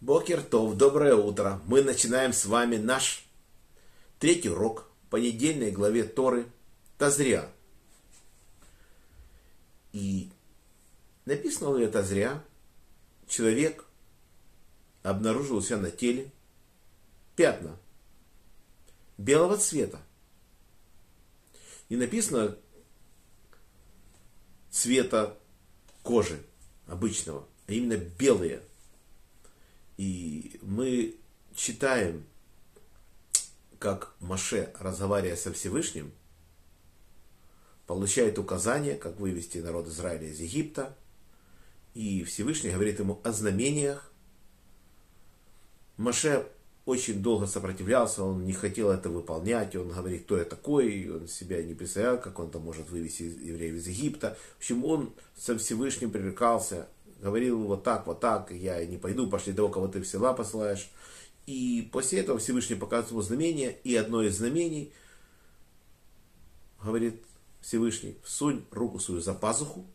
Бокертов, доброе утро. Мы начинаем с вами наш третий урок по недельной главе Торы Тазря. И написано в главе Тазря, человек обнаружил у себя на теле пятна белого цвета. Не написано цвета кожи обычного, а именно белые – и мы читаем, как Маше, разговаривая со Всевышним, получает указание, как вывести народ Израиля из Египта. И Всевышний говорит ему о знамениях. Маше очень долго сопротивлялся, он не хотел это выполнять, он говорит, кто я такой, он себя не представлял, как он там может вывести евреев из Египта. В общем, он со Всевышним пререкался, говорил вот так, вот так, я не пойду, пошли того, кого ты в села посылаешь. И после этого Всевышний показывает ему знамение, и одно из знамений говорит Всевышний, всунь руку свою за пазуху,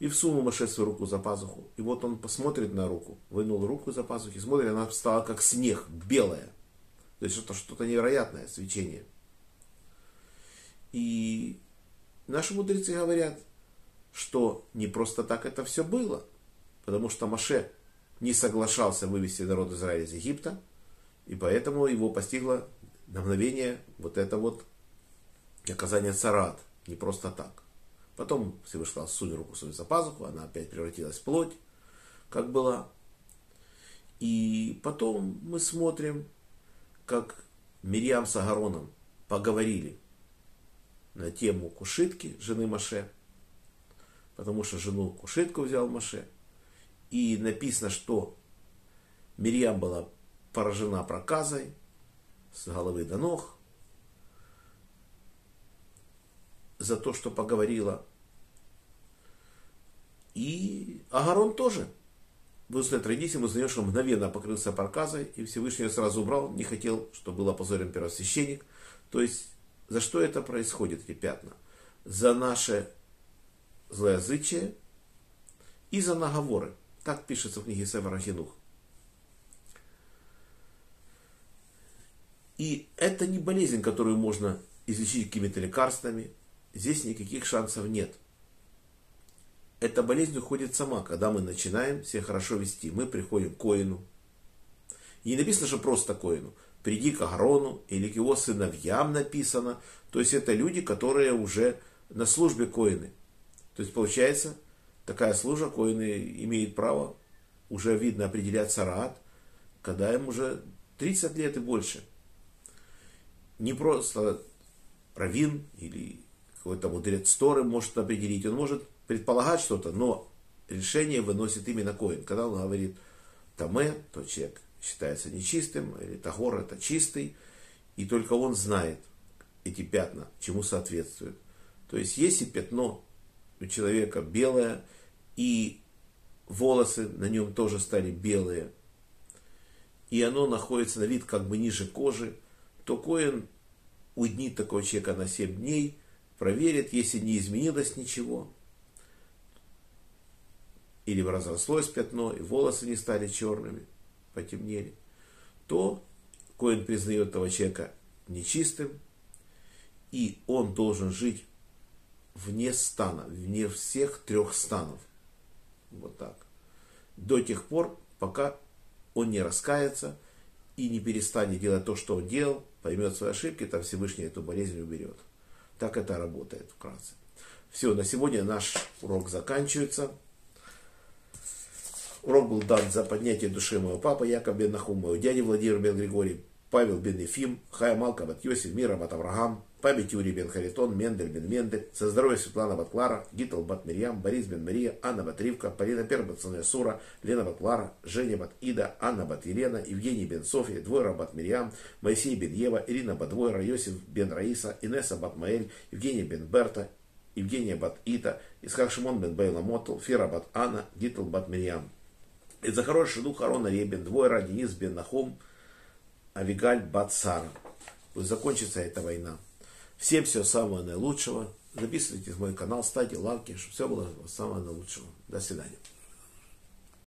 и всунул Маше свою руку за пазуху. И вот он посмотрит на руку, вынул руку за пазухи, смотрит, она стала как снег, белая. То есть что-то что невероятное свечение. И наши мудрецы говорят, что не просто так это все было, потому что Маше не соглашался вывести народ Израиля из Египта, и поэтому его постигло на мгновение вот это вот оказание царат, не просто так. Потом Всевышний сказал, сунь руку свою за пазуху, она опять превратилась в плоть, как была. И потом мы смотрим, как Мирьям с Агароном поговорили на тему Кушитки, жены Маше – потому что жену кушетку взял Маше. И написано, что Мирьям была поражена проказой с головы до ног за то, что поговорила. И Агарон тоже. В устной традиции мы узнаем, что мгновенно покрылся проказой, и Всевышний ее сразу убрал, не хотел, чтобы был опозорен первосвященник. То есть, за что это происходит, эти пятна? За наше злоязычие и за наговоры. Так пишется в книге Севера Хинух. И это не болезнь, которую можно излечить какими-то лекарствами. Здесь никаких шансов нет. Эта болезнь уходит сама, когда мы начинаем себя хорошо вести. Мы приходим к коину. И не написано, что просто коину. Приди к Агарону или к его сыновьям написано. То есть это люди, которые уже на службе коины. То есть получается, такая служба коины имеет право уже видно определять сарат, когда им уже 30 лет и больше. Не просто равин или какой-то мудрец Торы может определить, он может предполагать что-то, но решение выносит именно коин. Когда он говорит Таме, то человек считается нечистым, или Тагор это чистый, и только он знает эти пятна, чему соответствуют. То есть если пятно у человека белое, и волосы на нем тоже стали белые, и оно находится на вид как бы ниже кожи, то Коин уйднит такого человека на 7 дней, проверит, если не изменилось ничего, или разрослось пятно, и волосы не стали черными, потемнели, то Коин признает этого человека нечистым, и он должен жить вне стана, вне всех трех станов. Вот так. До тех пор, пока он не раскается и не перестанет делать то, что он делал, поймет свои ошибки, там Всевышний эту болезнь уберет. Так это работает вкратце. Все, на сегодня наш урок заканчивается. Урок был дан за поднятие души моего папы Яков бен Нахум, моего дяди Владимир бен Григорий, Павел бен Ефим, Хая Малка бат Йосиф, Мира бат Авраам, память Юрий бен Харитон, Мендель бен Мендель, со здоровья Светлана бат Клара, Гитл бат Мирьям, Борис бен Мария, Анна бат Ривка, Полина Пер бат Сура, Лена бат Клара, Женя бат Ида, Анна бат Елена, Евгений бен София, Двойра бат Мирьям, Моисей бен Ева, Ирина бат Двойра, Йосиф бен Раиса, Инесса бат Маэль, Евгений бен Берта, Евгения бат Ита, Исхак Шимон бен Бейла Мотл, Фера бат Анна, Гитл бат Мирьям. И за хороший дух Арона Ребен, Двойра, Денис бен Нахум, Авигаль бат Сара. Пусть закончится эта война. Всем всего самого наилучшего. Записывайтесь в мой канал, ставьте лайки, чтобы все было самого наилучшего. До свидания.